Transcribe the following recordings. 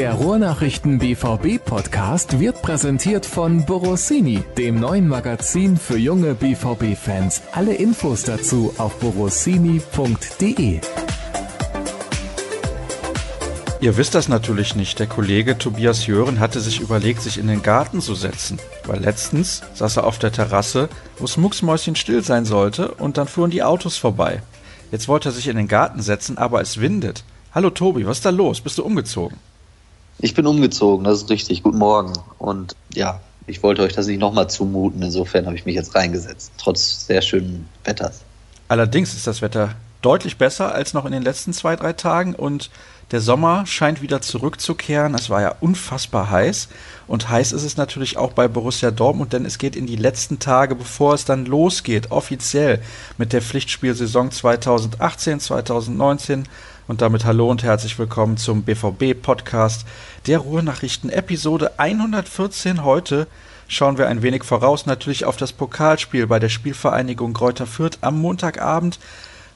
Der Ruhrnachrichten BVB Podcast wird präsentiert von Borossini, dem neuen Magazin für junge BVB Fans. Alle Infos dazu auf borossini.de. Ihr wisst das natürlich nicht. Der Kollege Tobias Jören hatte sich überlegt, sich in den Garten zu setzen. Weil letztens saß er auf der Terrasse, wo es still sein sollte, und dann fuhren die Autos vorbei. Jetzt wollte er sich in den Garten setzen, aber es windet. Hallo Tobi, was ist da los? Bist du umgezogen? Ich bin umgezogen, das ist richtig. Guten Morgen. Und ja, ich wollte euch das nicht nochmal zumuten. Insofern habe ich mich jetzt reingesetzt, trotz sehr schönen Wetters. Allerdings ist das Wetter deutlich besser als noch in den letzten zwei, drei Tagen und der Sommer scheint wieder zurückzukehren. Es war ja unfassbar heiß und heiß ist es natürlich auch bei Borussia Dortmund, denn es geht in die letzten Tage, bevor es dann losgeht, offiziell mit der Pflichtspielsaison 2018, 2019. Und damit hallo und herzlich willkommen zum BVB-Podcast der Ruhrnachrichten, Episode 114 heute schauen wir ein wenig voraus natürlich auf das Pokalspiel bei der Spielvereinigung Kräuter Fürth am Montagabend.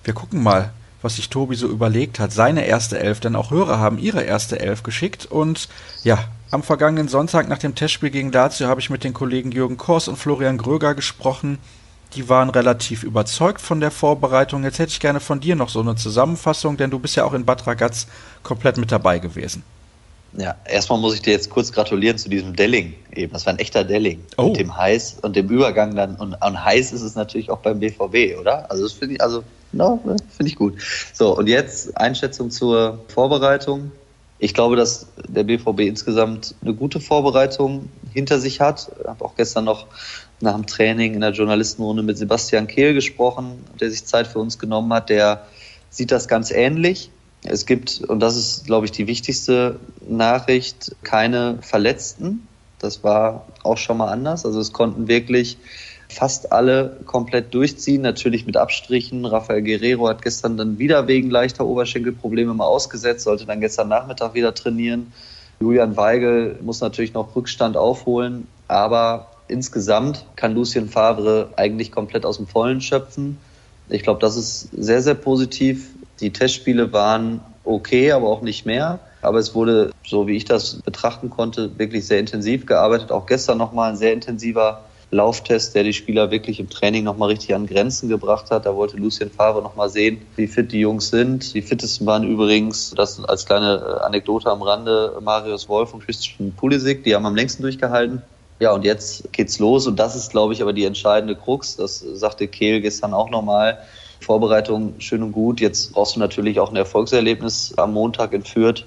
Wir gucken mal, was sich Tobi so überlegt hat, seine erste Elf, denn auch Hörer haben ihre erste Elf geschickt. Und ja, am vergangenen Sonntag nach dem Testspiel gegen Lazio habe ich mit den Kollegen Jürgen Kors und Florian Gröger gesprochen. Die waren relativ überzeugt von der Vorbereitung. Jetzt hätte ich gerne von dir noch so eine Zusammenfassung, denn du bist ja auch in Bad Ragaz komplett mit dabei gewesen. Ja, erstmal muss ich dir jetzt kurz gratulieren zu diesem Delling eben. Das war ein echter Delling. Oh. Mit dem Heiß und dem Übergang dann. Und, und heiß ist es natürlich auch beim BVB, oder? Also das finde ich, also, no, finde ich gut. So, und jetzt Einschätzung zur Vorbereitung. Ich glaube, dass der BVB insgesamt eine gute Vorbereitung hinter sich hat. Ich habe auch gestern noch nach dem Training in der Journalistenrunde mit Sebastian Kehl gesprochen, der sich Zeit für uns genommen hat. Der sieht das ganz ähnlich. Es gibt, und das ist, glaube ich, die wichtigste Nachricht, keine Verletzten. Das war auch schon mal anders. Also es konnten wirklich fast alle komplett durchziehen, natürlich mit Abstrichen. Rafael Guerrero hat gestern dann wieder wegen leichter Oberschenkelprobleme mal ausgesetzt, sollte dann gestern Nachmittag wieder trainieren. Julian Weigel muss natürlich noch Rückstand aufholen, aber insgesamt kann Lucien Favre eigentlich komplett aus dem Vollen schöpfen. Ich glaube, das ist sehr, sehr positiv. Die Testspiele waren okay, aber auch nicht mehr. Aber es wurde, so wie ich das betrachten konnte, wirklich sehr intensiv gearbeitet. Auch gestern nochmal ein sehr intensiver Lauftest, der die Spieler wirklich im Training nochmal richtig an Grenzen gebracht hat. Da wollte Lucien Favre nochmal sehen, wie fit die Jungs sind. Die fittesten waren übrigens, das als kleine Anekdote am Rande, Marius Wolf und Christian Pulisic. Die haben am längsten durchgehalten. Ja, und jetzt geht's los. Und das ist, glaube ich, aber die entscheidende Krux. Das sagte Kehl gestern auch nochmal. Vorbereitung schön und gut. Jetzt brauchst du natürlich auch ein Erfolgserlebnis am Montag in Fürth,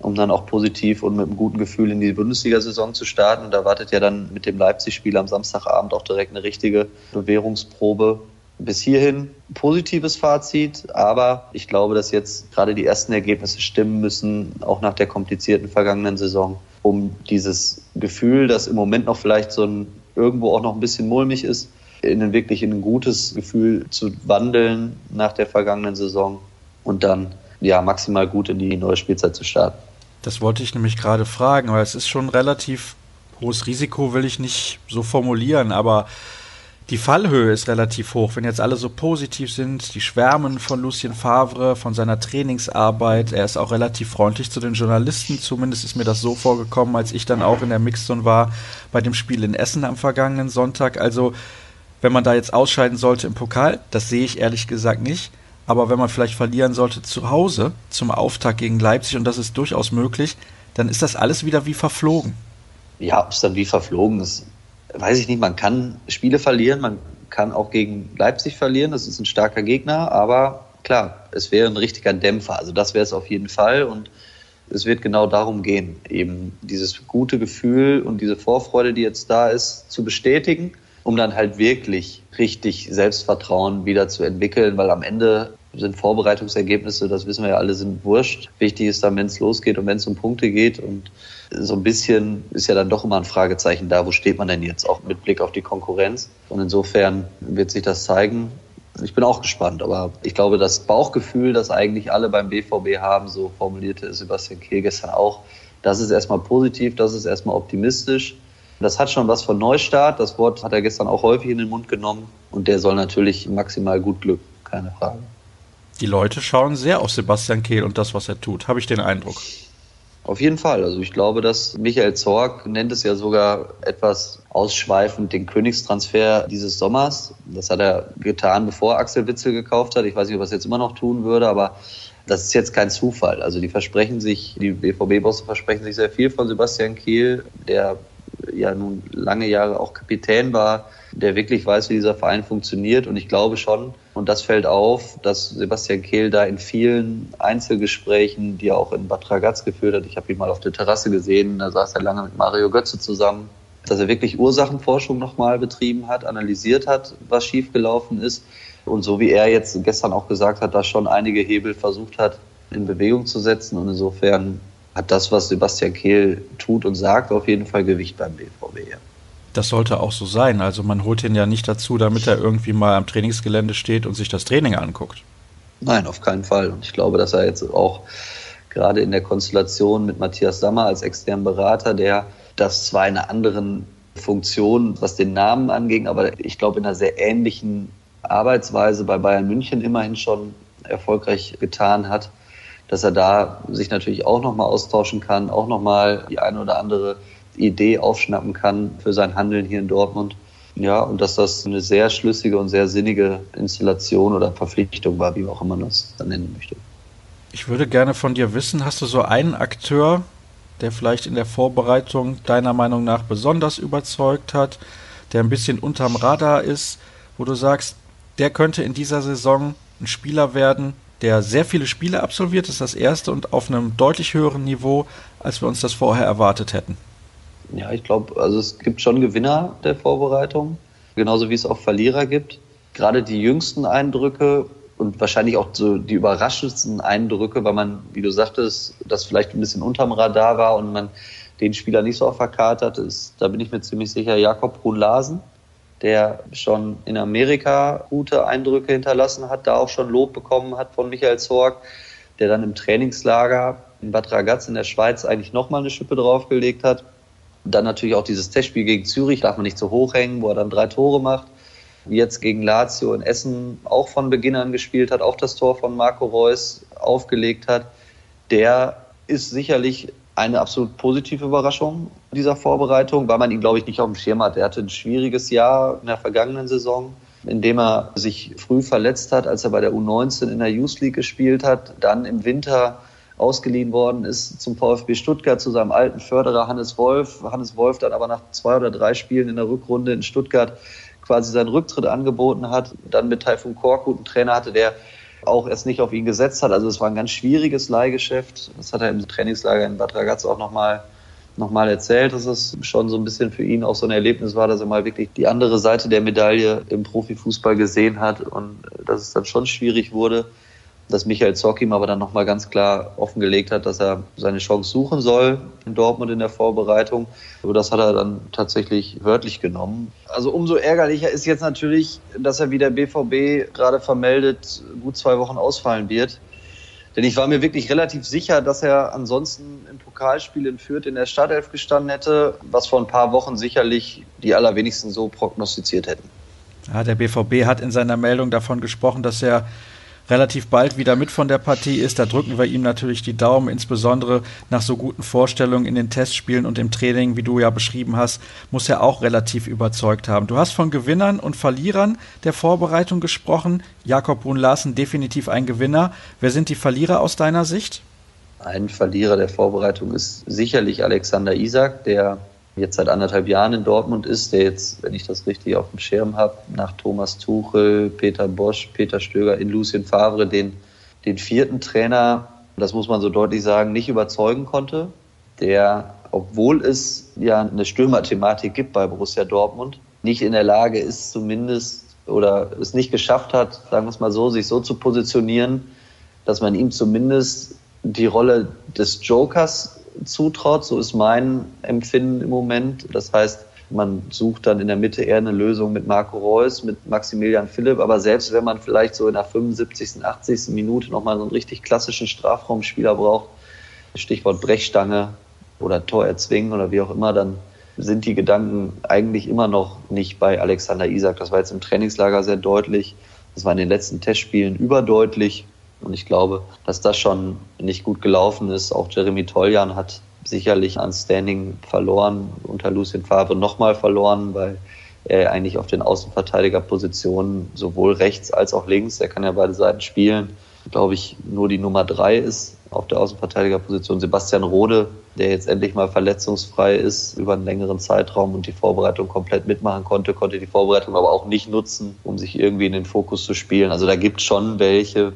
um dann auch positiv und mit einem guten Gefühl in die Bundesliga-Saison zu starten. Und da wartet ja dann mit dem Leipzig-Spiel am Samstagabend auch direkt eine richtige Bewährungsprobe. Bis hierhin positives Fazit, aber ich glaube, dass jetzt gerade die ersten Ergebnisse stimmen müssen, auch nach der komplizierten vergangenen Saison, um dieses Gefühl, das im Moment noch vielleicht so ein irgendwo auch noch ein bisschen mulmig ist, in ein wirklich in ein gutes Gefühl zu wandeln nach der vergangenen Saison und dann ja maximal gut in die neue Spielzeit zu starten. Das wollte ich nämlich gerade fragen, weil es ist schon relativ hohes Risiko, will ich nicht so formulieren, aber die Fallhöhe ist relativ hoch. Wenn jetzt alle so positiv sind, die schwärmen von Lucien Favre, von seiner Trainingsarbeit. Er ist auch relativ freundlich zu den Journalisten. Zumindest ist mir das so vorgekommen, als ich dann auch in der Mixzone war bei dem Spiel in Essen am vergangenen Sonntag. Also wenn man da jetzt ausscheiden sollte im Pokal, das sehe ich ehrlich gesagt nicht. Aber wenn man vielleicht verlieren sollte zu Hause zum Auftakt gegen Leipzig, und das ist durchaus möglich, dann ist das alles wieder wie verflogen. Ja, ob es dann wie verflogen ist, weiß ich nicht. Man kann Spiele verlieren, man kann auch gegen Leipzig verlieren. Das ist ein starker Gegner, aber klar, es wäre ein richtiger Dämpfer. Also das wäre es auf jeden Fall. Und es wird genau darum gehen, eben dieses gute Gefühl und diese Vorfreude, die jetzt da ist, zu bestätigen um dann halt wirklich richtig Selbstvertrauen wieder zu entwickeln, weil am Ende sind Vorbereitungsergebnisse, das wissen wir ja alle, sind wurscht. Wichtig ist dann, wenn es losgeht und wenn es um Punkte geht und so ein bisschen ist ja dann doch immer ein Fragezeichen da, wo steht man denn jetzt auch mit Blick auf die Konkurrenz. Und insofern wird sich das zeigen. Ich bin auch gespannt, aber ich glaube, das Bauchgefühl, das eigentlich alle beim BVB haben, so formulierte Sebastian Kehl gestern auch, das ist erstmal positiv, das ist erstmal optimistisch. Das hat schon was von Neustart. Das Wort hat er gestern auch häufig in den Mund genommen. Und der soll natürlich maximal gut glücken, keine Frage. Die Leute schauen sehr auf Sebastian Kehl und das, was er tut, habe ich den Eindruck. Auf jeden Fall. Also ich glaube, dass Michael Zorg nennt es ja sogar etwas ausschweifend den Königstransfer dieses Sommers. Das hat er getan, bevor Axel Witzel gekauft hat. Ich weiß nicht, ob er es jetzt immer noch tun würde, aber das ist jetzt kein Zufall. Also die versprechen sich, die BVB-Bosse versprechen sich sehr viel von Sebastian Kehl, der ja nun lange Jahre auch Kapitän war, der wirklich weiß, wie dieser Verein funktioniert. Und ich glaube schon, und das fällt auf, dass Sebastian Kehl da in vielen Einzelgesprächen, die er auch in Bad Ragaz geführt hat, ich habe ihn mal auf der Terrasse gesehen, da saß er lange mit Mario Götze zusammen, dass er wirklich Ursachenforschung nochmal betrieben hat, analysiert hat, was schiefgelaufen ist. Und so wie er jetzt gestern auch gesagt hat, da schon einige Hebel versucht hat, in Bewegung zu setzen. Und insofern hat das, was Sebastian Kehl tut und sagt, auf jeden Fall Gewicht beim BVB. Das sollte auch so sein. Also man holt ihn ja nicht dazu, damit er irgendwie mal am Trainingsgelände steht und sich das Training anguckt. Nein, auf keinen Fall. Und ich glaube, dass er jetzt auch gerade in der Konstellation mit Matthias Sammer als externen Berater, der das zwar in einer anderen Funktion, was den Namen anging, aber ich glaube in einer sehr ähnlichen Arbeitsweise bei Bayern München immerhin schon erfolgreich getan hat, dass er da sich natürlich auch nochmal austauschen kann, auch nochmal die eine oder andere Idee aufschnappen kann für sein Handeln hier in Dortmund. Ja, und dass das eine sehr schlüssige und sehr sinnige Installation oder Verpflichtung war, wie auch immer man das dann nennen möchte. Ich würde gerne von dir wissen, hast du so einen Akteur, der vielleicht in der Vorbereitung deiner Meinung nach besonders überzeugt hat, der ein bisschen unterm Radar ist, wo du sagst, der könnte in dieser Saison ein Spieler werden, der sehr viele Spiele absolviert, ist das erste und auf einem deutlich höheren Niveau, als wir uns das vorher erwartet hätten. Ja, ich glaube, also es gibt schon Gewinner der Vorbereitung, genauso wie es auch Verlierer gibt. Gerade die jüngsten Eindrücke und wahrscheinlich auch so die überraschendsten Eindrücke, weil man, wie du sagtest, das vielleicht ein bisschen unterm Radar war und man den Spieler nicht so auf der Karte hat, ist, da bin ich mir ziemlich sicher, Jakob Brun-Larsen, der schon in Amerika gute Eindrücke hinterlassen hat, da auch schon Lob bekommen hat von Michael Zorg, der dann im Trainingslager in Bad Ragaz in der Schweiz eigentlich nochmal eine Schippe draufgelegt hat. Dann natürlich auch dieses Testspiel gegen Zürich, darf man nicht zu hoch hängen, wo er dann drei Tore macht. Jetzt gegen Lazio in Essen auch von Beginn an gespielt hat, auch das Tor von Marco Reus aufgelegt hat. Der ist sicherlich eine absolut positive Überraschung dieser Vorbereitung, weil man ihn, glaube ich, nicht auf dem Schirm hat. Er hatte ein schwieriges Jahr in der vergangenen Saison, in dem er sich früh verletzt hat, als er bei der U19 in der Youth League gespielt hat, dann im Winter ausgeliehen worden ist zum VfB Stuttgart zu seinem alten Förderer Hannes Wolf. Hannes Wolf dann aber nach zwei oder drei Spielen in der Rückrunde in Stuttgart quasi seinen Rücktritt angeboten hat. Dann mit Taifun Korkut einen Trainer hatte, der auch erst nicht auf ihn gesetzt hat. Also es war ein ganz schwieriges Leihgeschäft. Das hat er im Trainingslager in Bad Ragaz auch nochmal nochmal erzählt, dass es schon so ein bisschen für ihn auch so ein Erlebnis war, dass er mal wirklich die andere Seite der Medaille im Profifußball gesehen hat und dass es dann schon schwierig wurde dass Michael Zorc ihm aber dann nochmal ganz klar offengelegt hat, dass er seine Chance suchen soll in Dortmund in der Vorbereitung. Aber das hat er dann tatsächlich wörtlich genommen. Also umso ärgerlicher ist jetzt natürlich, dass er wie der BVB gerade vermeldet, gut zwei Wochen ausfallen wird. Denn ich war mir wirklich relativ sicher, dass er ansonsten im Pokalspiel in Fürth in der Startelf gestanden hätte, was vor ein paar Wochen sicherlich die allerwenigsten so prognostiziert hätten. Ja, der BVB hat in seiner Meldung davon gesprochen, dass er relativ bald wieder mit von der Partie ist. Da drücken wir ihm natürlich die Daumen, insbesondere nach so guten Vorstellungen in den Testspielen und im Training, wie du ja beschrieben hast, muss er auch relativ überzeugt haben. Du hast von Gewinnern und Verlierern der Vorbereitung gesprochen. Jakob Brun-Larsen definitiv ein Gewinner. Wer sind die Verlierer aus deiner Sicht? Ein Verlierer der Vorbereitung ist sicherlich Alexander Isak, der jetzt seit anderthalb Jahren in Dortmund ist, der jetzt, wenn ich das richtig auf dem Schirm habe, nach Thomas Tuchel, Peter Bosch, Peter Stöger in Lucien Favre den, den vierten Trainer, das muss man so deutlich sagen, nicht überzeugen konnte, der, obwohl es ja eine Stürmerthematik gibt bei Borussia Dortmund, nicht in der Lage ist, zumindest oder es nicht geschafft hat, sagen wir es mal so, sich so zu positionieren, dass man ihm zumindest die Rolle des Jokers zutraut. So ist mein Empfinden im Moment. Das heißt, man sucht dann in der Mitte eher eine Lösung mit Marco Reus, mit Maximilian Philipp. Aber selbst wenn man vielleicht so in der 75., 80. Minute nochmal so einen richtig klassischen Strafraumspieler braucht, Stichwort Brechstange oder Tor erzwingen oder wie auch immer, dann sind die Gedanken eigentlich immer noch nicht bei Alexander Isak. Das war jetzt im Trainingslager sehr deutlich. Das war in den letzten Testspielen überdeutlich. Und ich glaube, dass das schon nicht gut gelaufen ist. Auch Jeremy Toljan hat sicherlich an Standing verloren, unter Lucien Favre nochmal verloren, weil er eigentlich auf den Außenverteidigerpositionen sowohl rechts als auch links, er kann ja beide Seiten spielen, glaube ich, nur die Nummer drei ist auf der Außenverteidigerposition. Sebastian Rode, der jetzt endlich mal verletzungsfrei ist über einen längeren Zeitraum und die Vorbereitung komplett mitmachen konnte, konnte die Vorbereitung aber auch nicht nutzen, um sich irgendwie in den Fokus zu spielen. Also da gibt es schon welche,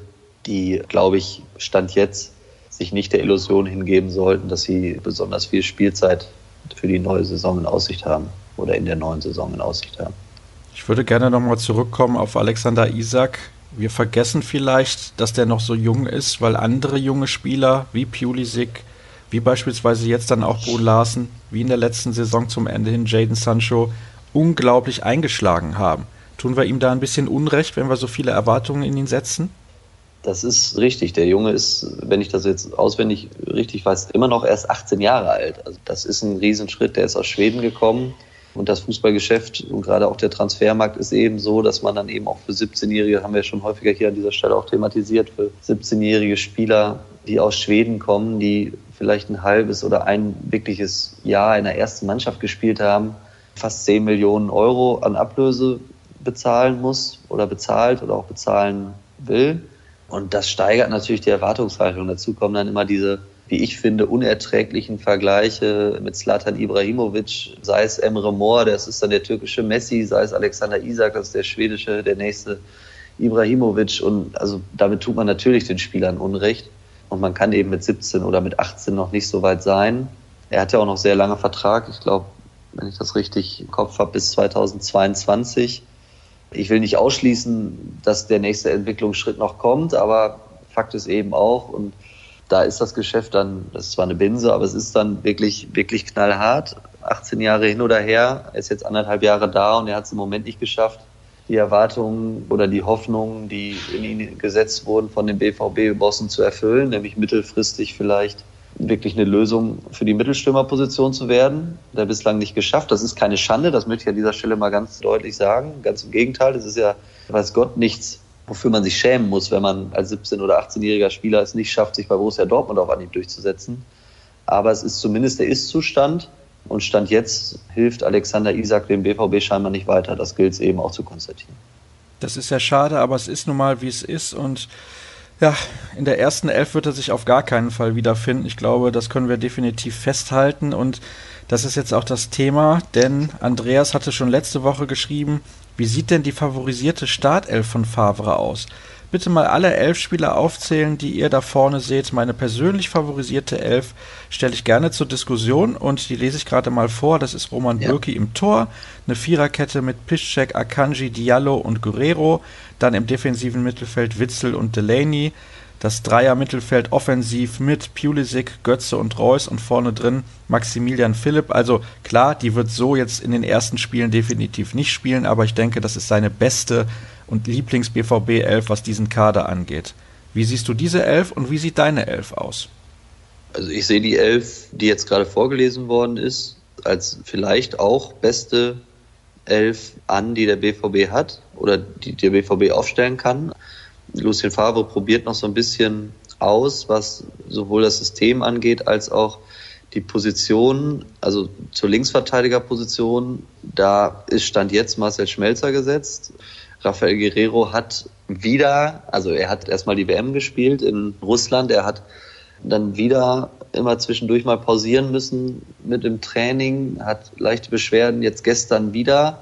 die, glaube ich, Stand jetzt sich nicht der Illusion hingeben sollten, dass sie besonders viel Spielzeit für die neue Saison in Aussicht haben oder in der neuen Saison in Aussicht haben. Ich würde gerne nochmal zurückkommen auf Alexander Isak. Wir vergessen vielleicht, dass der noch so jung ist, weil andere junge Spieler wie Pulisic, wie beispielsweise jetzt dann auch Bo Larsen, wie in der letzten Saison zum Ende hin Jaden Sancho, unglaublich eingeschlagen haben. Tun wir ihm da ein bisschen Unrecht, wenn wir so viele Erwartungen in ihn setzen? Das ist richtig. Der Junge ist, wenn ich das jetzt auswendig richtig weiß, immer noch erst 18 Jahre alt. Also das ist ein Riesenschritt. Der ist aus Schweden gekommen. Und das Fußballgeschäft und gerade auch der Transfermarkt ist eben so, dass man dann eben auch für 17-Jährige, haben wir schon häufiger hier an dieser Stelle auch thematisiert, für 17-jährige Spieler, die aus Schweden kommen, die vielleicht ein halbes oder ein wirkliches Jahr in der ersten Mannschaft gespielt haben, fast 10 Millionen Euro an Ablöse bezahlen muss oder bezahlt oder auch bezahlen will. Und das steigert natürlich die Erwartungshaltung. Dazu kommen dann immer diese, wie ich finde, unerträglichen Vergleiche mit Slatan Ibrahimovic, sei es Emre Mor, das ist dann der türkische Messi, sei es Alexander Isak, das ist der schwedische, der nächste Ibrahimovic. Und also damit tut man natürlich den Spielern Unrecht. Und man kann eben mit 17 oder mit 18 noch nicht so weit sein. Er hat ja auch noch sehr lange Vertrag. Ich glaube, wenn ich das richtig im Kopf habe, bis 2022. Ich will nicht ausschließen, dass der nächste Entwicklungsschritt noch kommt, aber Fakt ist eben auch, und da ist das Geschäft dann, das ist zwar eine Binse, aber es ist dann wirklich, wirklich knallhart. 18 Jahre hin oder her, er ist jetzt anderthalb Jahre da und er hat es im Moment nicht geschafft, die Erwartungen oder die Hoffnungen, die in ihn gesetzt wurden, von den BVB-Bossen zu erfüllen, nämlich mittelfristig vielleicht wirklich eine Lösung für die Mittelstürmerposition zu werden. Der bislang nicht geschafft. Das ist keine Schande, das möchte ich an dieser Stelle mal ganz deutlich sagen. Ganz im Gegenteil, das ist ja, weiß Gott, nichts, wofür man sich schämen muss, wenn man als 17- oder 18-jähriger Spieler es nicht schafft, sich bei Borussia Dortmund auf Anhieb durchzusetzen. Aber es ist zumindest der Ist-Zustand. Und Stand jetzt hilft Alexander Isak dem BVB scheinbar nicht weiter. Das gilt es eben auch zu konstatieren. Das ist ja schade, aber es ist nun mal, wie es ist. Und ja, in der ersten Elf wird er sich auf gar keinen Fall wiederfinden. Ich glaube, das können wir definitiv festhalten. Und das ist jetzt auch das Thema, denn Andreas hatte schon letzte Woche geschrieben, wie sieht denn die favorisierte Startelf von Favre aus? Bitte mal alle elf Spieler aufzählen, die ihr da vorne seht. Meine persönlich favorisierte Elf stelle ich gerne zur Diskussion und die lese ich gerade mal vor. Das ist Roman ja. Bürki im Tor, eine Viererkette mit Piszczek, Akanji, Diallo und Guerrero, dann im defensiven Mittelfeld Witzel und Delaney, das Dreier-Mittelfeld offensiv mit Pulisic, Götze und Reus und vorne drin Maximilian Philipp. Also klar, die wird so jetzt in den ersten Spielen definitiv nicht spielen, aber ich denke, das ist seine beste und Lieblings-BVB-Elf, was diesen Kader angeht. Wie siehst du diese Elf und wie sieht deine Elf aus? Also ich sehe die Elf, die jetzt gerade vorgelesen worden ist, als vielleicht auch beste Elf an, die der BVB hat oder die der BVB aufstellen kann. Lucien Favre probiert noch so ein bisschen aus, was sowohl das System angeht als auch die Position, also zur Linksverteidigerposition, da ist Stand jetzt Marcel Schmelzer gesetzt. Rafael Guerrero hat wieder, also er hat erstmal die WM gespielt in Russland, er hat dann wieder immer zwischendurch mal pausieren müssen mit dem Training, hat leichte Beschwerden, jetzt gestern wieder,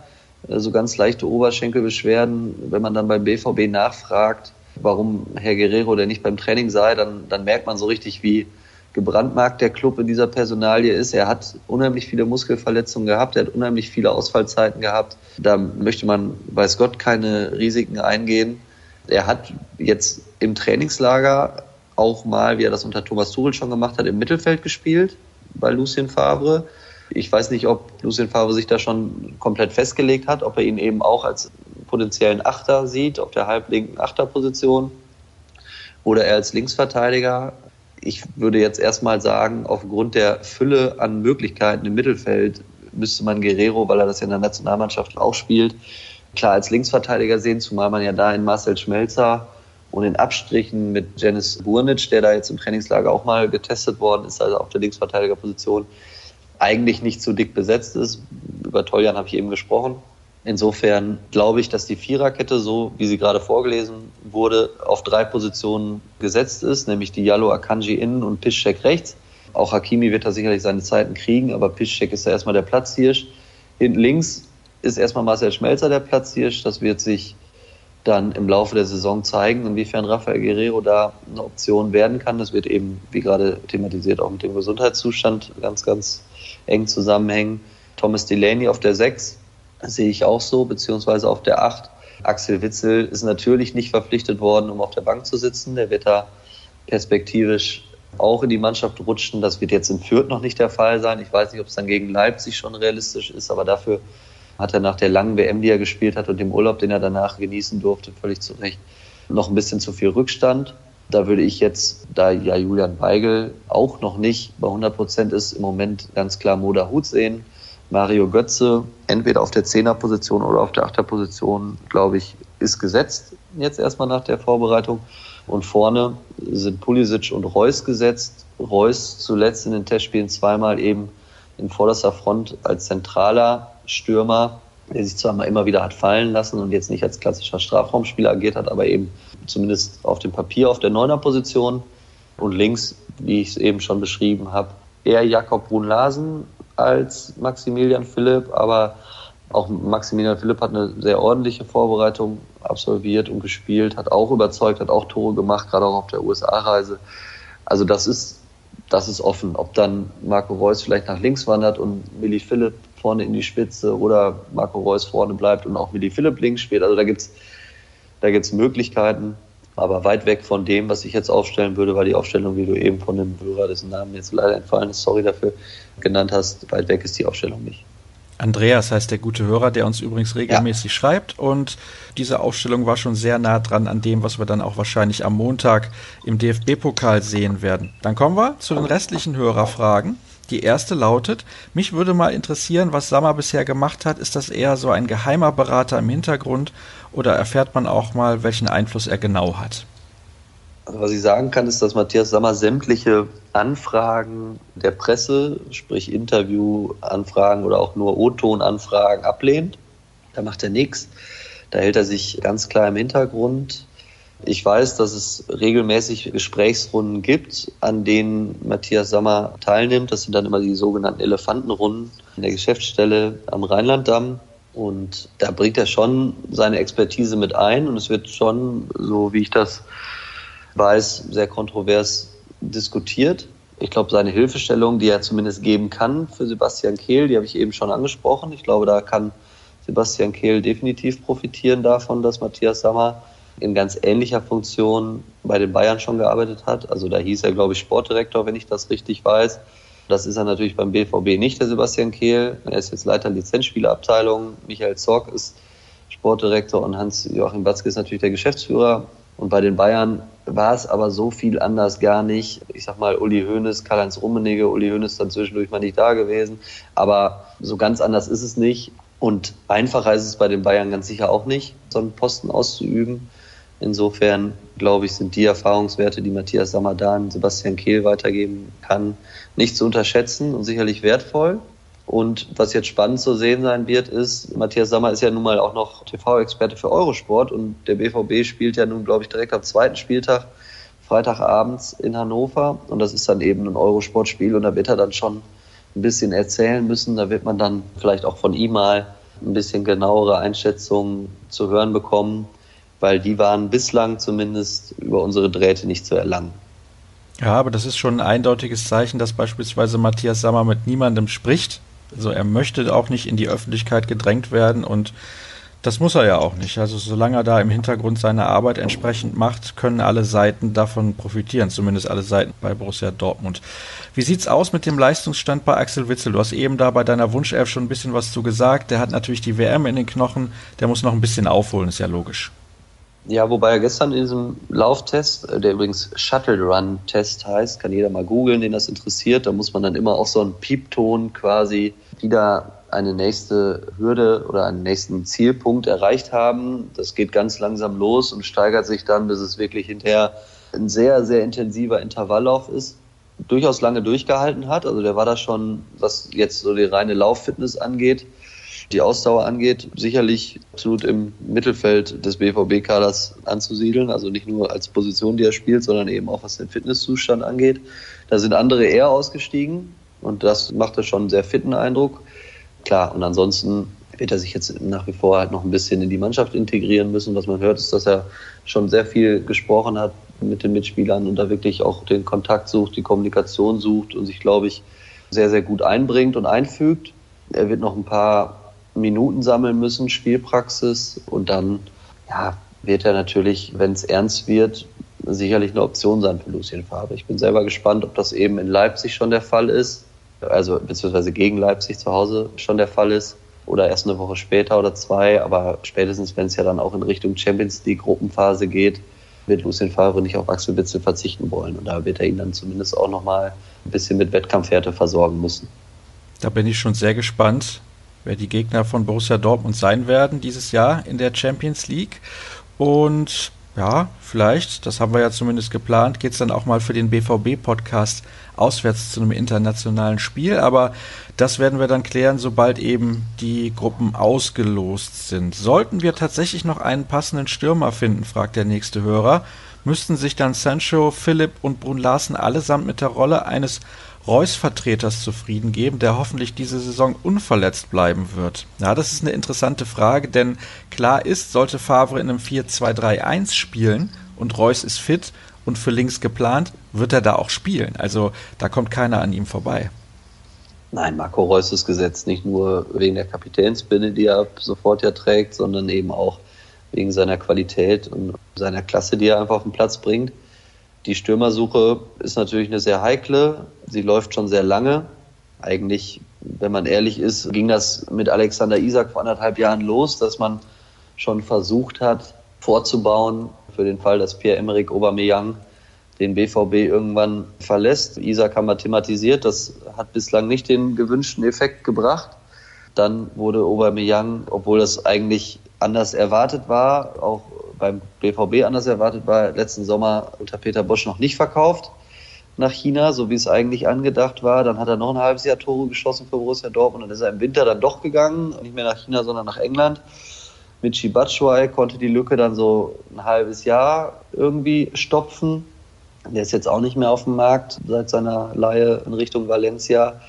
so also ganz leichte Oberschenkelbeschwerden. Wenn man dann beim BVB nachfragt, warum Herr Guerrero denn nicht beim Training sei, dann, dann merkt man so richtig, wie gebrandmarkt der Club in dieser Personalie ist. Er hat unheimlich viele Muskelverletzungen gehabt, er hat unheimlich viele Ausfallzeiten gehabt. Da möchte man, weiß Gott, keine Risiken eingehen. Er hat jetzt im Trainingslager auch mal, wie er das unter Thomas Tuchel schon gemacht hat, im Mittelfeld gespielt bei Lucien Favre. Ich weiß nicht, ob Lucien Favre sich da schon komplett festgelegt hat, ob er ihn eben auch als potenziellen Achter sieht, auf der halblinken Achterposition oder er als Linksverteidiger ich würde jetzt erstmal sagen, aufgrund der Fülle an Möglichkeiten im Mittelfeld müsste man Guerrero, weil er das ja in der Nationalmannschaft auch spielt, klar als Linksverteidiger sehen, zumal man ja da in Marcel Schmelzer und in Abstrichen mit Janis Burnic, der da jetzt im Trainingslager auch mal getestet worden ist, also auf der Linksverteidigerposition, eigentlich nicht so dick besetzt ist. Über Toljan habe ich eben gesprochen. Insofern glaube ich, dass die Viererkette, so wie sie gerade vorgelesen wurde, auf drei Positionen gesetzt ist, nämlich die Yalo Akanji innen und Piszczek rechts. Auch Hakimi wird da sicherlich seine Zeiten kriegen, aber Piszczek ist ja erstmal der Platzhirsch. Hinten links ist erstmal Marcel Schmelzer der Platzhirsch. Das wird sich dann im Laufe der Saison zeigen, inwiefern Rafael Guerrero da eine Option werden kann. Das wird eben, wie gerade thematisiert, auch mit dem Gesundheitszustand ganz, ganz eng zusammenhängen. Thomas Delaney auf der 6 sehe ich auch so, beziehungsweise auf der 8. Axel Witzel ist natürlich nicht verpflichtet worden, um auf der Bank zu sitzen. Der wird da perspektivisch auch in die Mannschaft rutschen. Das wird jetzt in Fürth noch nicht der Fall sein. Ich weiß nicht, ob es dann gegen Leipzig schon realistisch ist, aber dafür hat er nach der langen WM, die er gespielt hat und dem Urlaub, den er danach genießen durfte, völlig zu Recht, noch ein bisschen zu viel Rückstand. Da würde ich jetzt, da ja Julian Weigel auch noch nicht bei 100 Prozent ist, im Moment ganz klar Moda Hut sehen. Mario Götze, entweder auf der Zehnerposition oder auf der Achterposition, glaube ich, ist gesetzt jetzt erstmal nach der Vorbereitung. Und vorne sind Pulisic und Reus gesetzt. Reus zuletzt in den Testspielen zweimal eben in vorderster Front als zentraler Stürmer, der sich zwar immer wieder hat fallen lassen und jetzt nicht als klassischer Strafraumspieler agiert hat, aber eben zumindest auf dem Papier auf der Neuner-Position. Und links, wie ich es eben schon beschrieben habe, eher Jakob Brun-Larsen als Maximilian Philipp, aber auch Maximilian Philipp hat eine sehr ordentliche Vorbereitung absolviert und gespielt, hat auch überzeugt, hat auch Tore gemacht, gerade auch auf der USA-Reise. Also das ist, das ist offen. Ob dann Marco Reus vielleicht nach links wandert und Willi Philipp vorne in die Spitze oder Marco Reus vorne bleibt und auch Willi Philipp links spielt. Also da gibt's da gibt's Möglichkeiten, aber weit weg von dem, was ich jetzt aufstellen würde, weil die Aufstellung, wie du eben von dem Hörer, dessen Namen jetzt leider entfallen ist, sorry dafür, genannt hast, weit weg ist die Aufstellung nicht. Andreas heißt der gute Hörer, der uns übrigens regelmäßig ja. schreibt. Und diese Aufstellung war schon sehr nah dran an dem, was wir dann auch wahrscheinlich am Montag im DFB-Pokal sehen werden. Dann kommen wir zu den restlichen Hörerfragen. Die erste lautet, mich würde mal interessieren, was Sammer bisher gemacht hat. Ist das eher so ein geheimer Berater im Hintergrund oder erfährt man auch mal, welchen Einfluss er genau hat? Also was ich sagen kann, ist, dass Matthias Sammer sämtliche Anfragen der Presse, sprich Interviewanfragen oder auch nur O-Ton-Anfragen ablehnt. Da macht er nichts. Da hält er sich ganz klar im Hintergrund. Ich weiß, dass es regelmäßig Gesprächsrunden gibt, an denen Matthias Sammer teilnimmt. Das sind dann immer die sogenannten Elefantenrunden in der Geschäftsstelle am Rheinlanddamm. Und da bringt er schon seine Expertise mit ein und es wird schon, so wie ich das weiß, sehr kontrovers diskutiert. Ich glaube, seine Hilfestellung, die er zumindest geben kann für Sebastian Kehl, die habe ich eben schon angesprochen. Ich glaube, da kann Sebastian Kehl definitiv profitieren davon, dass Matthias Sammer in ganz ähnlicher Funktion bei den Bayern schon gearbeitet hat. Also da hieß er, glaube ich, Sportdirektor, wenn ich das richtig weiß. Das ist er natürlich beim BVB nicht, der Sebastian Kehl. Er ist jetzt Leiter Lizenzspielabteilung. Michael Zorc ist Sportdirektor und Hans-Joachim Batzke ist natürlich der Geschäftsführer. Und bei den Bayern war es aber so viel anders gar nicht. Ich sag mal, Uli Hoeneß, Karl-Heinz Rummenigge, Uli Hoeneß dann zwischendurch mal nicht da gewesen. Aber so ganz anders ist es nicht. Und einfacher ist es bei den Bayern ganz sicher auch nicht, so einen Posten auszuüben. Insofern, glaube ich, sind die Erfahrungswerte, die Matthias Samadan Sebastian Kehl weitergeben kann, nicht zu unterschätzen und sicherlich wertvoll. Und was jetzt spannend zu sehen sein wird, ist, Matthias Sammer ist ja nun mal auch noch TV-Experte für Eurosport und der BVB spielt ja nun, glaube ich, direkt am zweiten Spieltag, Freitagabends in Hannover. Und das ist dann eben ein Eurosport-Spiel und da wird er dann schon ein bisschen erzählen müssen. Da wird man dann vielleicht auch von ihm mal ein bisschen genauere Einschätzungen zu hören bekommen, weil die waren bislang zumindest über unsere Drähte nicht zu erlangen. Ja, aber das ist schon ein eindeutiges Zeichen, dass beispielsweise Matthias Sammer mit niemandem spricht, also er möchte auch nicht in die Öffentlichkeit gedrängt werden und das muss er ja auch nicht. Also solange er da im Hintergrund seine Arbeit entsprechend macht, können alle Seiten davon profitieren, zumindest alle Seiten bei Borussia Dortmund. Wie sieht's aus mit dem Leistungsstand bei Axel Witzel? Du hast eben da bei deiner Wunschelf schon ein bisschen was zu gesagt. Der hat natürlich die WM in den Knochen, der muss noch ein bisschen aufholen, ist ja logisch. Ja, wobei er gestern in diesem Lauftest, äh, der übrigens Shuttle Run Test heißt, kann jeder mal googeln, den das interessiert. Da muss man dann immer auf so einen Piepton quasi wieder eine nächste Hürde oder einen nächsten Zielpunkt erreicht haben. Das geht ganz langsam los und steigert sich dann, bis es wirklich hinterher ein sehr, sehr intensiver Intervalllauf ist. Durchaus lange durchgehalten hat. Also der war da schon, was jetzt so die reine Lauffitness angeht, die Ausdauer angeht, sicherlich absolut im Mittelfeld des BVB-Kaders anzusiedeln. Also nicht nur als Position, die er spielt, sondern eben auch was den Fitnesszustand angeht. Da sind andere eher ausgestiegen und das macht schon einen sehr fitten Eindruck. Klar, und ansonsten wird er sich jetzt nach wie vor halt noch ein bisschen in die Mannschaft integrieren müssen. Was man hört, ist, dass er schon sehr viel gesprochen hat mit den Mitspielern und da wirklich auch den Kontakt sucht, die Kommunikation sucht und sich, glaube ich, sehr, sehr gut einbringt und einfügt. Er wird noch ein paar Minuten sammeln müssen, Spielpraxis und dann ja, wird er natürlich, wenn es ernst wird, sicherlich eine Option sein für Lucien Favre. Ich bin selber gespannt, ob das eben in Leipzig schon der Fall ist, also beziehungsweise gegen Leipzig zu Hause schon der Fall ist oder erst eine Woche später oder zwei, aber spätestens, wenn es ja dann auch in Richtung Champions League Gruppenphase geht, wird Lucien Favre nicht auf Axel Witzel verzichten wollen und da wird er ihn dann zumindest auch nochmal ein bisschen mit Wettkampfhärte versorgen müssen. Da bin ich schon sehr gespannt wer die Gegner von Borussia Dortmund sein werden dieses Jahr in der Champions League. Und ja, vielleicht, das haben wir ja zumindest geplant, geht es dann auch mal für den BVB-Podcast auswärts zu einem internationalen Spiel. Aber das werden wir dann klären, sobald eben die Gruppen ausgelost sind. Sollten wir tatsächlich noch einen passenden Stürmer finden, fragt der nächste Hörer, müssten sich dann Sancho, Philipp und Brun Larsen allesamt mit der Rolle eines Reus-Vertreters zufrieden geben, der hoffentlich diese Saison unverletzt bleiben wird? Ja, das ist eine interessante Frage, denn klar ist, sollte Favre in einem 4-2-3-1 spielen und Reus ist fit und für links geplant, wird er da auch spielen. Also da kommt keiner an ihm vorbei. Nein, Marco Reus ist gesetzt, nicht nur wegen der Kapitänsbinde, die er sofort ja trägt, sondern eben auch wegen seiner Qualität und seiner Klasse, die er einfach auf den Platz bringt. Die Stürmersuche ist natürlich eine sehr heikle. Sie läuft schon sehr lange. Eigentlich, wenn man ehrlich ist, ging das mit Alexander Isak vor anderthalb Jahren los, dass man schon versucht hat, vorzubauen für den Fall, dass Pierre-Emerick Aubameyang den BVB irgendwann verlässt. Isak haben wir thematisiert, das hat bislang nicht den gewünschten Effekt gebracht. Dann wurde Aubameyang, obwohl das eigentlich anders erwartet war, auch beim BVB anders erwartet war, letzten Sommer unter Peter Bosch noch nicht verkauft nach China, so wie es eigentlich angedacht war. Dann hat er noch ein halbes Jahr Tore geschossen für Borussia Dortmund und dann ist er im Winter dann doch gegangen, nicht mehr nach China, sondern nach England. Mit Batshuayi konnte die Lücke dann so ein halbes Jahr irgendwie stopfen. Der ist jetzt auch nicht mehr auf dem Markt seit seiner Leihe in Richtung Valencia.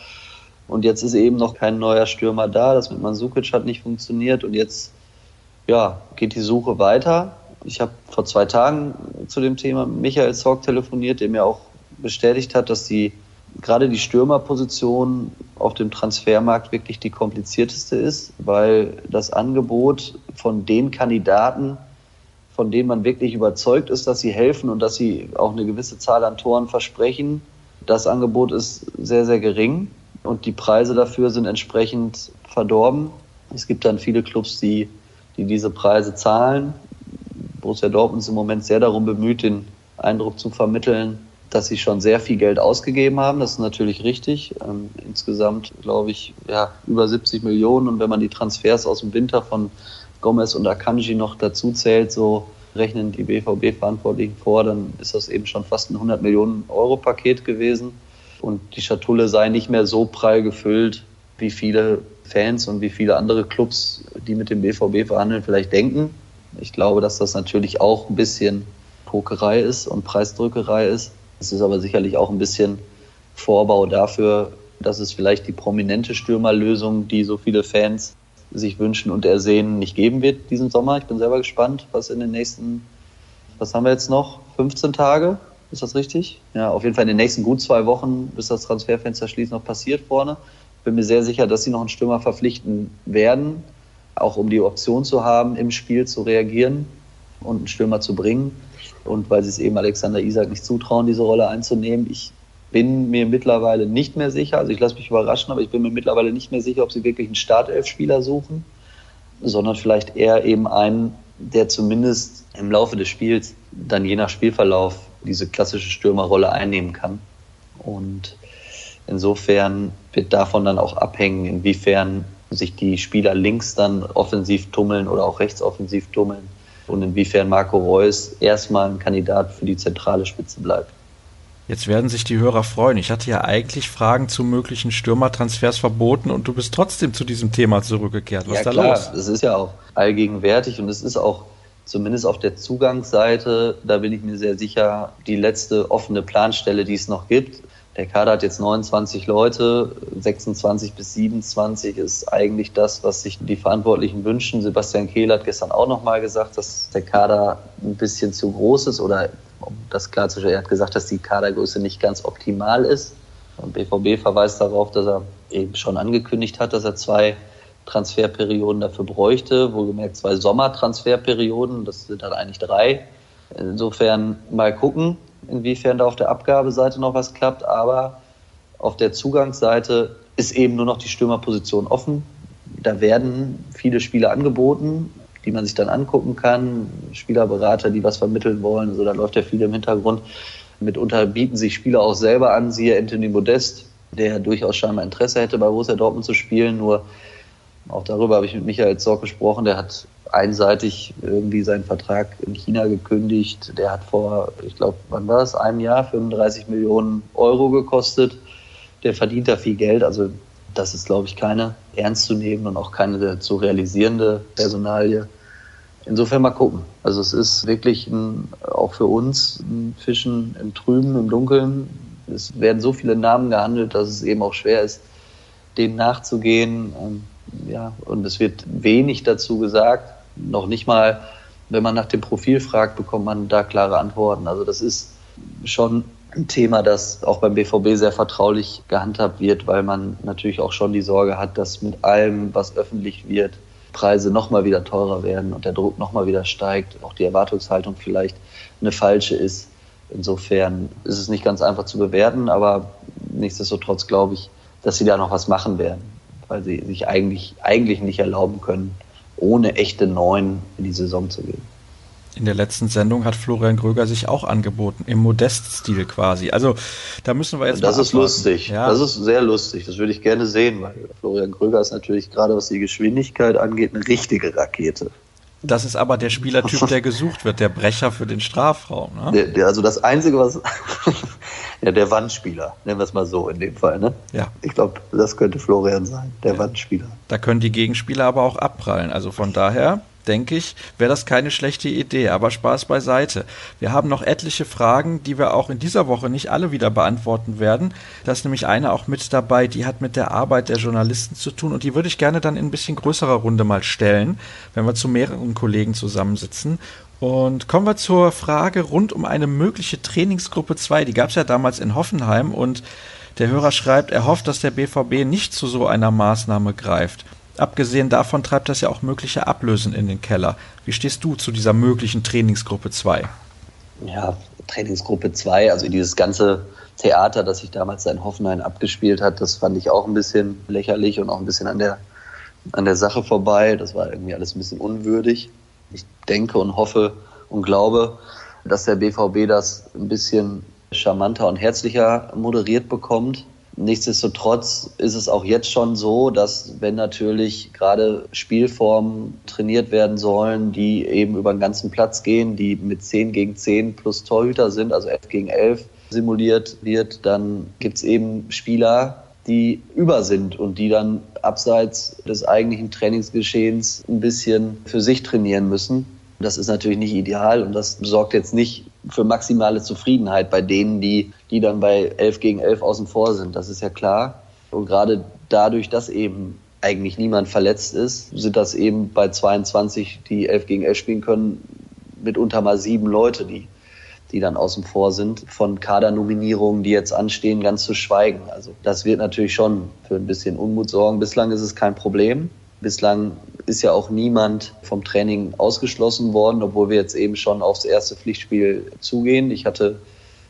Und jetzt ist eben noch kein neuer Stürmer da. Das mit Mansukic hat nicht funktioniert. Und jetzt ja, geht die Suche weiter. Ich habe vor zwei Tagen zu dem Thema Michael Zorg telefoniert, der mir auch bestätigt hat, dass die gerade die Stürmerposition auf dem Transfermarkt wirklich die komplizierteste ist, weil das Angebot von den Kandidaten, von denen man wirklich überzeugt ist, dass sie helfen und dass sie auch eine gewisse Zahl an Toren versprechen, das Angebot ist sehr, sehr gering und die Preise dafür sind entsprechend verdorben. Es gibt dann viele Clubs, die die diese Preise zahlen. Borussia Dortmund ist im Moment sehr darum bemüht, den Eindruck zu vermitteln, dass sie schon sehr viel Geld ausgegeben haben. Das ist natürlich richtig. Ähm, insgesamt, glaube ich, ja, über 70 Millionen. Und wenn man die Transfers aus dem Winter von Gomez und Akanji noch dazu zählt, so rechnen die BVB-Verantwortlichen vor, dann ist das eben schon fast ein 100 Millionen Euro Paket gewesen. Und die Schatulle sei nicht mehr so prall gefüllt, wie viele Fans und wie viele andere Clubs, die mit dem BVB verhandeln, vielleicht denken. Ich glaube, dass das natürlich auch ein bisschen Pokerei ist und Preisdrückerei ist. Es ist aber sicherlich auch ein bisschen Vorbau dafür, dass es vielleicht die prominente Stürmerlösung, die so viele Fans sich wünschen und ersehen, nicht geben wird diesen Sommer. Ich bin selber gespannt, was in den nächsten, was haben wir jetzt noch? 15 Tage? Ist das richtig? Ja, auf jeden Fall in den nächsten gut zwei Wochen, bis das Transferfenster schließt, noch passiert vorne bin mir sehr sicher, dass sie noch einen Stürmer verpflichten werden, auch um die Option zu haben, im Spiel zu reagieren und einen Stürmer zu bringen. Und weil sie es eben Alexander Isak nicht zutrauen, diese Rolle einzunehmen. Ich bin mir mittlerweile nicht mehr sicher, also ich lasse mich überraschen, aber ich bin mir mittlerweile nicht mehr sicher, ob sie wirklich einen Startelf-Spieler suchen, sondern vielleicht eher eben einen, der zumindest im Laufe des Spiels dann je nach Spielverlauf diese klassische Stürmerrolle einnehmen kann. Und Insofern wird davon dann auch abhängen, inwiefern sich die Spieler links dann offensiv tummeln oder auch rechts offensiv tummeln und inwiefern Marco Reus erstmal ein Kandidat für die zentrale Spitze bleibt. Jetzt werden sich die Hörer freuen. Ich hatte ja eigentlich Fragen zu möglichen Stürmertransfers verboten und du bist trotzdem zu diesem Thema zurückgekehrt. Was ja, ist da klar, los? Es ist ja auch allgegenwärtig und es ist auch zumindest auf der Zugangsseite, da bin ich mir sehr sicher, die letzte offene Planstelle, die es noch gibt. Der Kader hat jetzt 29 Leute, 26 bis 27 ist eigentlich das, was sich die Verantwortlichen wünschen. Sebastian Kehl hat gestern auch nochmal gesagt, dass der Kader ein bisschen zu groß ist oder um das klarzustellen, er hat gesagt, dass die Kadergröße nicht ganz optimal ist. Und BVB verweist darauf, dass er eben schon angekündigt hat, dass er zwei Transferperioden dafür bräuchte, wohlgemerkt zwei Sommertransferperioden, das sind dann eigentlich drei. Insofern mal gucken, inwiefern da auf der Abgabeseite noch was klappt, aber auf der Zugangsseite ist eben nur noch die Stürmerposition offen. Da werden viele Spiele angeboten die man sich dann angucken kann. Spielerberater, die was vermitteln wollen. Also da läuft ja viel im Hintergrund. Mitunter bieten sich Spieler auch selber an, siehe Anthony Modest, der durchaus scheinbar Interesse hätte, bei Borussia Dortmund zu spielen. Nur auch darüber habe ich mit Michael Zorc gesprochen. Der hat einseitig irgendwie seinen Vertrag in China gekündigt. Der hat vor, ich glaube, wann war das? Einem Jahr 35 Millionen Euro gekostet. Der verdient da viel Geld. Also das ist, glaube ich, keine ernst zu nehmen und auch keine zu realisierende Personalie. Insofern mal gucken. Also es ist wirklich ein, auch für uns ein Fischen im Trüben, im Dunkeln. Es werden so viele Namen gehandelt, dass es eben auch schwer ist, denen nachzugehen. Ähm, ja, und es wird wenig dazu gesagt. Noch nicht mal, wenn man nach dem Profil fragt, bekommt man da klare Antworten. Also das ist schon ein Thema, das auch beim BVB sehr vertraulich gehandhabt wird, weil man natürlich auch schon die Sorge hat, dass mit allem, was öffentlich wird, Preise nochmal wieder teurer werden und der Druck nochmal wieder steigt, auch die Erwartungshaltung vielleicht eine falsche ist. Insofern ist es nicht ganz einfach zu bewerten, aber nichtsdestotrotz glaube ich, dass sie da noch was machen werden, weil sie sich eigentlich, eigentlich nicht erlauben können, ohne echte Neuen in die Saison zu gehen. In der letzten Sendung hat Florian Gröger sich auch angeboten, im Modest-Stil quasi. Also da müssen wir jetzt Das ist lustig. Ja. Das ist sehr lustig. Das würde ich gerne sehen, weil Florian Gröger ist natürlich gerade was die Geschwindigkeit angeht eine richtige Rakete. Das ist aber der Spielertyp, der gesucht wird, der Brecher für den Strafraum. Ne? Der, der, also das Einzige, was ja der Wandspieler, nennen wir es mal so in dem Fall. Ne? Ja. Ich glaube, das könnte Florian sein, der ja. Wandspieler. Da können die Gegenspieler aber auch abprallen. Also von daher denke ich, wäre das keine schlechte Idee. Aber Spaß beiseite. Wir haben noch etliche Fragen, die wir auch in dieser Woche nicht alle wieder beantworten werden. Da ist nämlich eine auch mit dabei, die hat mit der Arbeit der Journalisten zu tun und die würde ich gerne dann in ein bisschen größerer Runde mal stellen, wenn wir zu mehreren Kollegen zusammensitzen. Und kommen wir zur Frage rund um eine mögliche Trainingsgruppe 2. Die gab es ja damals in Hoffenheim und der Hörer schreibt, er hofft, dass der BVB nicht zu so einer Maßnahme greift. Abgesehen davon treibt das ja auch mögliche Ablösen in den Keller. Wie stehst du zu dieser möglichen Trainingsgruppe 2? Ja, Trainingsgruppe 2, also dieses ganze Theater, das sich damals in Hoffenheim abgespielt hat, das fand ich auch ein bisschen lächerlich und auch ein bisschen an der, an der Sache vorbei. Das war irgendwie alles ein bisschen unwürdig. Ich denke und hoffe und glaube, dass der BVB das ein bisschen charmanter und herzlicher moderiert bekommt. Nichtsdestotrotz ist es auch jetzt schon so, dass wenn natürlich gerade Spielformen trainiert werden sollen, die eben über den ganzen Platz gehen, die mit 10 gegen 10 plus Torhüter sind, also 11 gegen 11 simuliert wird, dann gibt es eben Spieler, die über sind und die dann abseits des eigentlichen Trainingsgeschehens ein bisschen für sich trainieren müssen. Das ist natürlich nicht ideal und das sorgt jetzt nicht für maximale Zufriedenheit bei denen, die, die dann bei 11 gegen 11 außen vor sind. Das ist ja klar. Und gerade dadurch, dass eben eigentlich niemand verletzt ist, sind das eben bei 22, die 11 gegen 11 spielen können, mitunter mal sieben Leute, die, die dann außen vor sind. Von Kadernominierungen, die jetzt anstehen, ganz zu schweigen. Also das wird natürlich schon für ein bisschen Unmut sorgen. Bislang ist es kein Problem. Bislang ist ja auch niemand vom Training ausgeschlossen worden, obwohl wir jetzt eben schon aufs erste Pflichtspiel zugehen. Ich hatte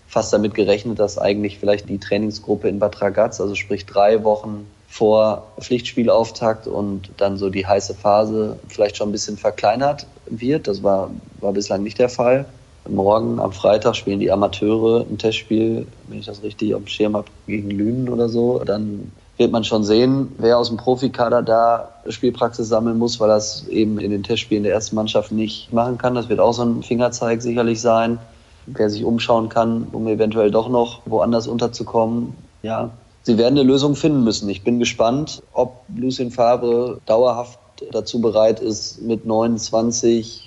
fast damit gerechnet, dass eigentlich vielleicht die Trainingsgruppe in Bad Ragaz, also sprich drei Wochen vor Pflichtspielauftakt und dann so die heiße Phase vielleicht schon ein bisschen verkleinert wird. Das war, war bislang nicht der Fall. Morgen am Freitag spielen die Amateure ein Testspiel, wenn ich das richtig auf dem Schirm habe, gegen Lünen oder so. Dann wird man schon sehen, wer aus dem Profikader da Spielpraxis sammeln muss, weil das eben in den Testspielen der ersten Mannschaft nicht machen kann. Das wird auch so ein Fingerzeig sicherlich sein. Wer sich umschauen kann, um eventuell doch noch woanders unterzukommen. Ja, sie werden eine Lösung finden müssen. Ich bin gespannt, ob Lucien Favre dauerhaft dazu bereit ist, mit 29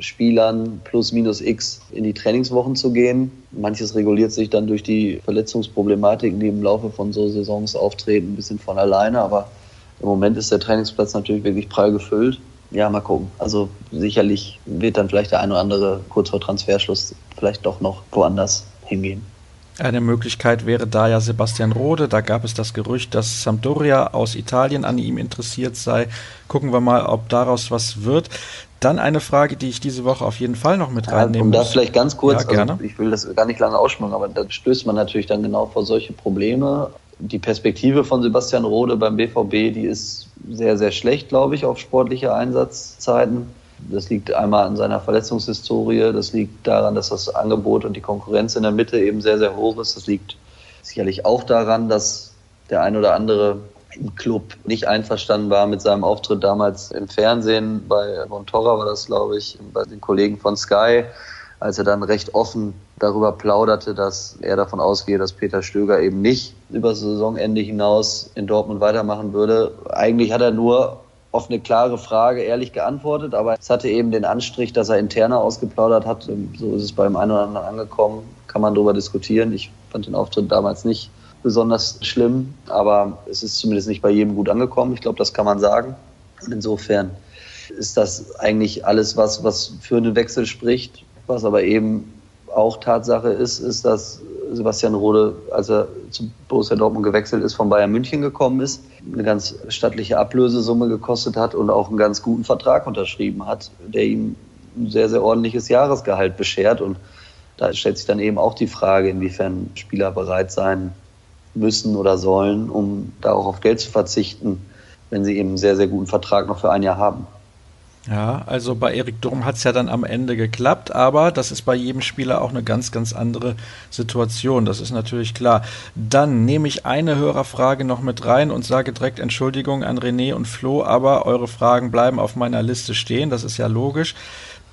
Spielern plus minus X in die Trainingswochen zu gehen. Manches reguliert sich dann durch die Verletzungsproblematiken, die im Laufe von so Saisons auftreten, ein bisschen von alleine. Aber im Moment ist der Trainingsplatz natürlich wirklich prall gefüllt. Ja, mal gucken. Also sicherlich wird dann vielleicht der eine oder andere kurz vor Transferschluss vielleicht doch noch woanders hingehen. Eine Möglichkeit wäre da ja Sebastian Rode. Da gab es das Gerücht, dass Sampdoria aus Italien an ihm interessiert sei. Gucken wir mal, ob daraus was wird. Dann eine Frage, die ich diese Woche auf jeden Fall noch mit reinnehmen ja, Um das vielleicht ganz kurz, ja, gerne. Also ich will das gar nicht lange ausschmücken, aber da stößt man natürlich dann genau vor solche Probleme. Die Perspektive von Sebastian Rode beim BVB, die ist sehr, sehr schlecht, glaube ich, auf sportliche Einsatzzeiten. Das liegt einmal an seiner Verletzungshistorie, das liegt daran, dass das Angebot und die Konkurrenz in der Mitte eben sehr, sehr hoch ist. Das liegt sicherlich auch daran, dass der ein oder andere im Club nicht einverstanden war mit seinem Auftritt damals im Fernsehen. Bei Montora war das, glaube ich, bei den Kollegen von Sky, als er dann recht offen darüber plauderte, dass er davon ausgehe, dass Peter Stöger eben nicht über das Saisonende hinaus in Dortmund weitermachen würde. Eigentlich hat er nur auf eine klare Frage ehrlich geantwortet, aber es hatte eben den Anstrich, dass er interner ausgeplaudert hat. So ist es beim einen oder anderen angekommen. Kann man darüber diskutieren. Ich fand den Auftritt damals nicht besonders schlimm, aber es ist zumindest nicht bei jedem gut angekommen. Ich glaube, das kann man sagen. Und insofern ist das eigentlich alles, was, was für einen Wechsel spricht. Was aber eben auch Tatsache ist, ist, dass Sebastian Rode, als er zu Borussia Dortmund gewechselt ist, von Bayern München gekommen ist, eine ganz stattliche Ablösesumme gekostet hat und auch einen ganz guten Vertrag unterschrieben hat, der ihm ein sehr, sehr ordentliches Jahresgehalt beschert. Und da stellt sich dann eben auch die Frage, inwiefern Spieler bereit sein müssen oder sollen, um da auch auf Geld zu verzichten, wenn sie eben einen sehr, sehr guten Vertrag noch für ein Jahr haben. Ja, also bei Erik Durm hat es ja dann am Ende geklappt, aber das ist bei jedem Spieler auch eine ganz, ganz andere Situation. Das ist natürlich klar. Dann nehme ich eine Hörerfrage noch mit rein und sage direkt Entschuldigung an René und Flo, aber eure Fragen bleiben auf meiner Liste stehen. Das ist ja logisch.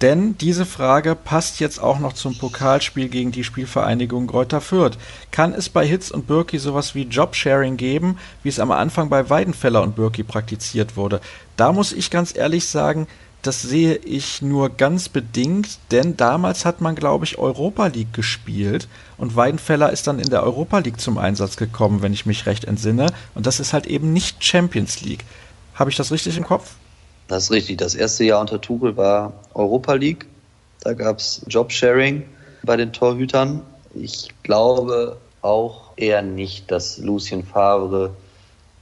Denn diese Frage passt jetzt auch noch zum Pokalspiel gegen die Spielvereinigung Greuther Fürth. Kann es bei Hitz und Birki sowas wie Jobsharing geben, wie es am Anfang bei Weidenfeller und Birki praktiziert wurde? Da muss ich ganz ehrlich sagen, das sehe ich nur ganz bedingt, denn damals hat man, glaube ich, Europa League gespielt und Weidenfeller ist dann in der Europa League zum Einsatz gekommen, wenn ich mich recht entsinne. Und das ist halt eben nicht Champions League. Habe ich das richtig im Kopf? Das ist richtig. Das erste Jahr unter Tuchel war Europa League. Da gab es Jobsharing bei den Torhütern. Ich glaube auch eher nicht, dass Lucien Favre.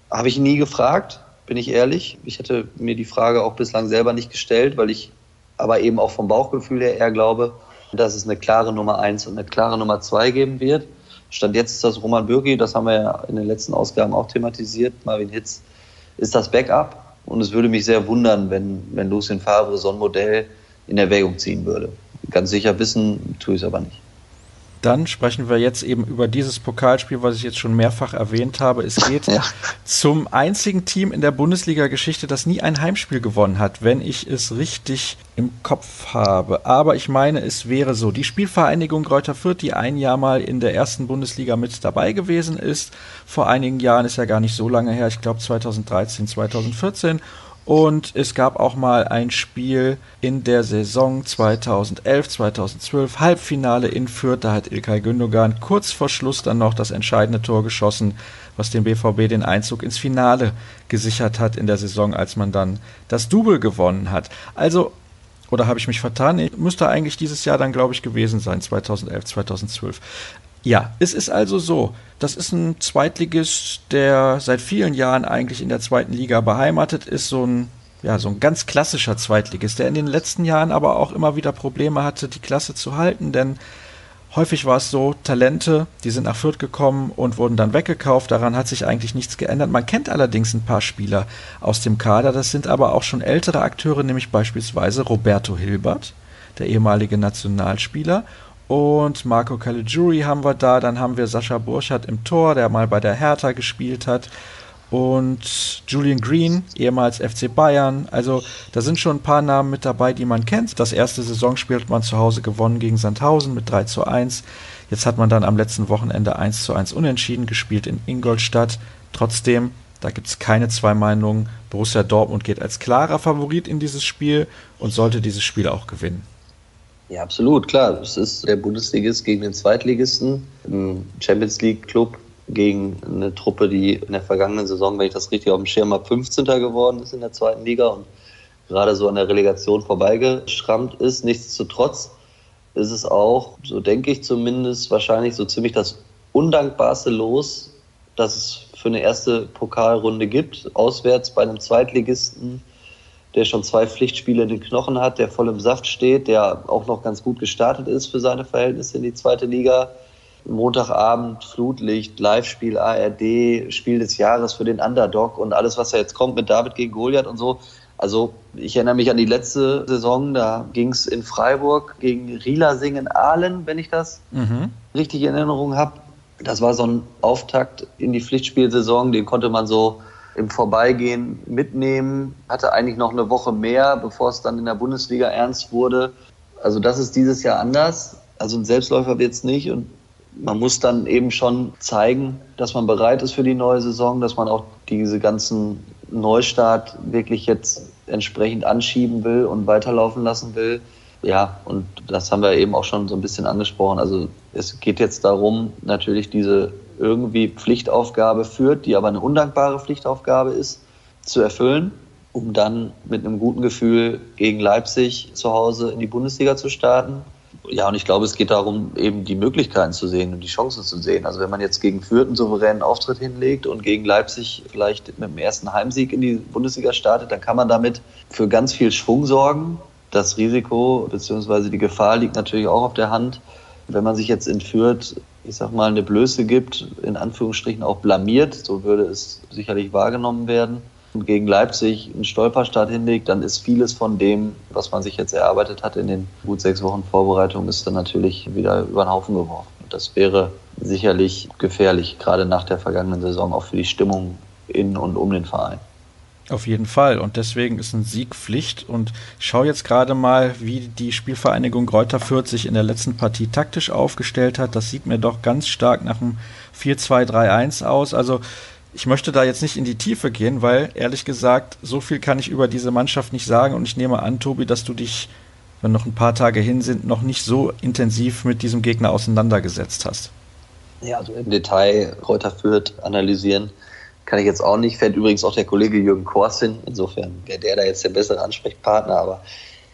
Habe ich nie gefragt, bin ich ehrlich. Ich hätte mir die Frage auch bislang selber nicht gestellt, weil ich aber eben auch vom Bauchgefühl her eher glaube, dass es eine klare Nummer eins und eine klare Nummer zwei geben wird. Stand jetzt ist das Roman Bürgi, das haben wir ja in den letzten Ausgaben auch thematisiert. Marvin Hitz ist das Backup. Und es würde mich sehr wundern, wenn, wenn Lucien Favre so ein Modell in Erwägung ziehen würde. Ganz sicher wissen tue ich es aber nicht. Dann sprechen wir jetzt eben über dieses Pokalspiel, was ich jetzt schon mehrfach erwähnt habe. Es geht ja. zum einzigen Team in der Bundesliga-Geschichte, das nie ein Heimspiel gewonnen hat, wenn ich es richtig im Kopf habe. Aber ich meine, es wäre so. Die Spielvereinigung Greuther Fürth, die ein Jahr mal in der ersten Bundesliga mit dabei gewesen ist, vor einigen Jahren ist ja gar nicht so lange her, ich glaube 2013, 2014 und es gab auch mal ein Spiel in der Saison 2011, 2012, Halbfinale in Fürth. Da hat Ilkay Gündogan kurz vor Schluss dann noch das entscheidende Tor geschossen, was dem BVB den Einzug ins Finale gesichert hat in der Saison, als man dann das Double gewonnen hat. Also, oder habe ich mich vertan? Müsste eigentlich dieses Jahr dann, glaube ich, gewesen sein, 2011, 2012. Ja, es ist also so. Das ist ein Zweitligist, der seit vielen Jahren eigentlich in der zweiten Liga beheimatet ist, so ein ja, so ein ganz klassischer Zweitligist, der in den letzten Jahren aber auch immer wieder Probleme hatte, die Klasse zu halten, denn häufig war es so, Talente, die sind nach Fürth gekommen und wurden dann weggekauft, daran hat sich eigentlich nichts geändert. Man kennt allerdings ein paar Spieler aus dem Kader, das sind aber auch schon ältere Akteure, nämlich beispielsweise Roberto Hilbert, der ehemalige Nationalspieler. Und Marco Caligiuri haben wir da. Dann haben wir Sascha Burchardt im Tor, der mal bei der Hertha gespielt hat. Und Julian Green, ehemals FC Bayern. Also da sind schon ein paar Namen mit dabei, die man kennt. Das erste Saisonspiel hat man zu Hause gewonnen gegen Sandhausen mit 3 zu 1. Jetzt hat man dann am letzten Wochenende 1 zu 1 unentschieden gespielt in Ingolstadt. Trotzdem, da gibt es keine zwei Meinungen. Borussia Dortmund geht als klarer Favorit in dieses Spiel und sollte dieses Spiel auch gewinnen. Ja, absolut, klar. Es ist der Bundesligist gegen den Zweitligisten, ein Champions League Club gegen eine Truppe, die in der vergangenen Saison, wenn ich das richtig auf dem Schirm habe, 15. geworden ist in der zweiten Liga und gerade so an der Relegation vorbeigeschrammt ist. Nichtsdestotrotz ist es auch, so denke ich zumindest, wahrscheinlich so ziemlich das undankbarste Los, das es für eine erste Pokalrunde gibt. Auswärts bei einem Zweitligisten, der schon zwei Pflichtspiele in den Knochen hat, der voll im Saft steht, der auch noch ganz gut gestartet ist für seine Verhältnisse in die zweite Liga. Montagabend, Flutlicht, Live-Spiel, ARD, Spiel des Jahres für den Underdog und alles, was da jetzt kommt mit David gegen Goliath und so. Also ich erinnere mich an die letzte Saison, da ging es in Freiburg gegen Rielasingen Aalen, wenn ich das mhm. richtig in Erinnerung habe. Das war so ein Auftakt in die Pflichtspielsaison, den konnte man so im Vorbeigehen mitnehmen, hatte eigentlich noch eine Woche mehr, bevor es dann in der Bundesliga ernst wurde. Also das ist dieses Jahr anders. Also ein Selbstläufer wird es nicht und man muss dann eben schon zeigen, dass man bereit ist für die neue Saison, dass man auch diese ganzen Neustart wirklich jetzt entsprechend anschieben will und weiterlaufen lassen will. Ja, und das haben wir eben auch schon so ein bisschen angesprochen. Also es geht jetzt darum, natürlich diese irgendwie Pflichtaufgabe führt, die aber eine undankbare Pflichtaufgabe ist, zu erfüllen, um dann mit einem guten Gefühl gegen Leipzig zu Hause in die Bundesliga zu starten ja, und ich glaube, es geht darum, eben die Möglichkeiten zu sehen und die Chancen zu sehen. Also wenn man jetzt gegen Fürth einen souveränen Auftritt hinlegt und gegen Leipzig vielleicht mit dem ersten Heimsieg in die Bundesliga startet, dann kann man damit für ganz viel Schwung sorgen. Das Risiko bzw. die Gefahr liegt natürlich auch auf der Hand. Wenn man sich jetzt in Fürth, ich sag mal, eine Blöße gibt, in Anführungsstrichen auch blamiert, so würde es sicherlich wahrgenommen werden, gegen Leipzig einen Stolperstart hinlegt, dann ist vieles von dem, was man sich jetzt erarbeitet hat in den gut sechs Wochen Vorbereitung, ist dann natürlich wieder über den Haufen geworfen. Das wäre sicherlich gefährlich, gerade nach der vergangenen Saison, auch für die Stimmung in und um den Verein. Auf jeden Fall. Und deswegen ist ein Sieg Pflicht. Und ich schaue jetzt gerade mal, wie die Spielvereinigung Greuther Fürth sich in der letzten Partie taktisch aufgestellt hat. Das sieht mir doch ganz stark nach einem 4-2-3-1 aus. Also ich möchte da jetzt nicht in die Tiefe gehen, weil ehrlich gesagt, so viel kann ich über diese Mannschaft nicht sagen und ich nehme an, Tobi, dass du dich, wenn noch ein paar Tage hin sind, noch nicht so intensiv mit diesem Gegner auseinandergesetzt hast. Ja, also im Detail Reuter Fürth analysieren kann ich jetzt auch nicht. Fährt übrigens auch der Kollege Jürgen Kors hin. Insofern wäre der da jetzt der bessere Ansprechpartner, aber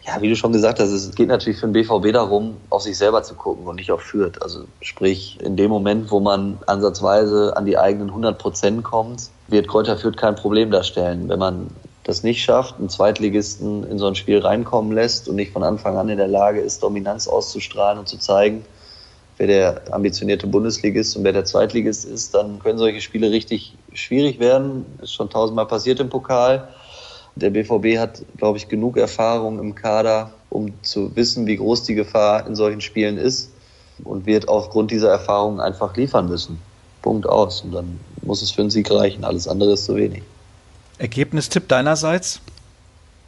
ja, wie du schon gesagt hast, es geht natürlich für den BVB darum, auf sich selber zu gucken und nicht auf Fürth. Also sprich, in dem Moment, wo man ansatzweise an die eigenen 100 Prozent kommt, wird Kräuter Fürth kein Problem darstellen. Wenn man das nicht schafft, einen Zweitligisten in so ein Spiel reinkommen lässt und nicht von Anfang an in der Lage ist, Dominanz auszustrahlen und zu zeigen, wer der ambitionierte Bundesligist und wer der Zweitligist ist, dann können solche Spiele richtig schwierig werden. Ist schon tausendmal passiert im Pokal. Der BVB hat, glaube ich, genug Erfahrung im Kader, um zu wissen, wie groß die Gefahr in solchen Spielen ist und wird aufgrund dieser Erfahrung einfach liefern müssen. Punkt aus. Und dann muss es für einen Sieg reichen. Alles andere ist zu wenig. Ergebnistipp deinerseits?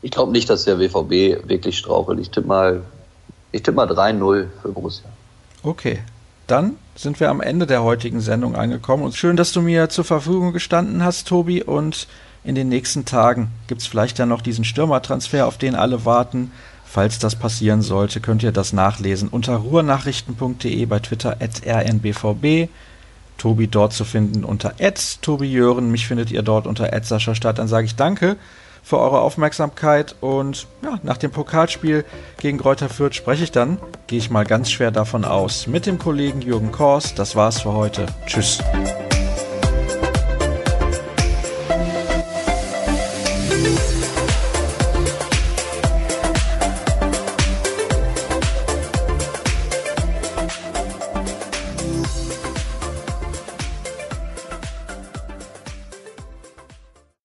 Ich glaube nicht, dass der BVB wirklich strauchelt. Ich tippe mal, ich tippe mal 3-0 für Borussia. Okay. Dann sind wir am Ende der heutigen Sendung angekommen. Und schön, dass du mir zur Verfügung gestanden hast, Tobi. Und in den nächsten Tagen gibt es vielleicht dann noch diesen Stürmertransfer, auf den alle warten. Falls das passieren sollte, könnt ihr das nachlesen unter ruhrnachrichten.de bei Twitter at rnbvb. Tobi dort zu finden unter Tobi Jören. Mich findet ihr dort unter Sascha Stadt. Dann sage ich danke für eure Aufmerksamkeit und ja, nach dem Pokalspiel gegen Greuther Fürth spreche ich dann, gehe ich mal ganz schwer davon aus, mit dem Kollegen Jürgen Kors. Das war's für heute. Tschüss.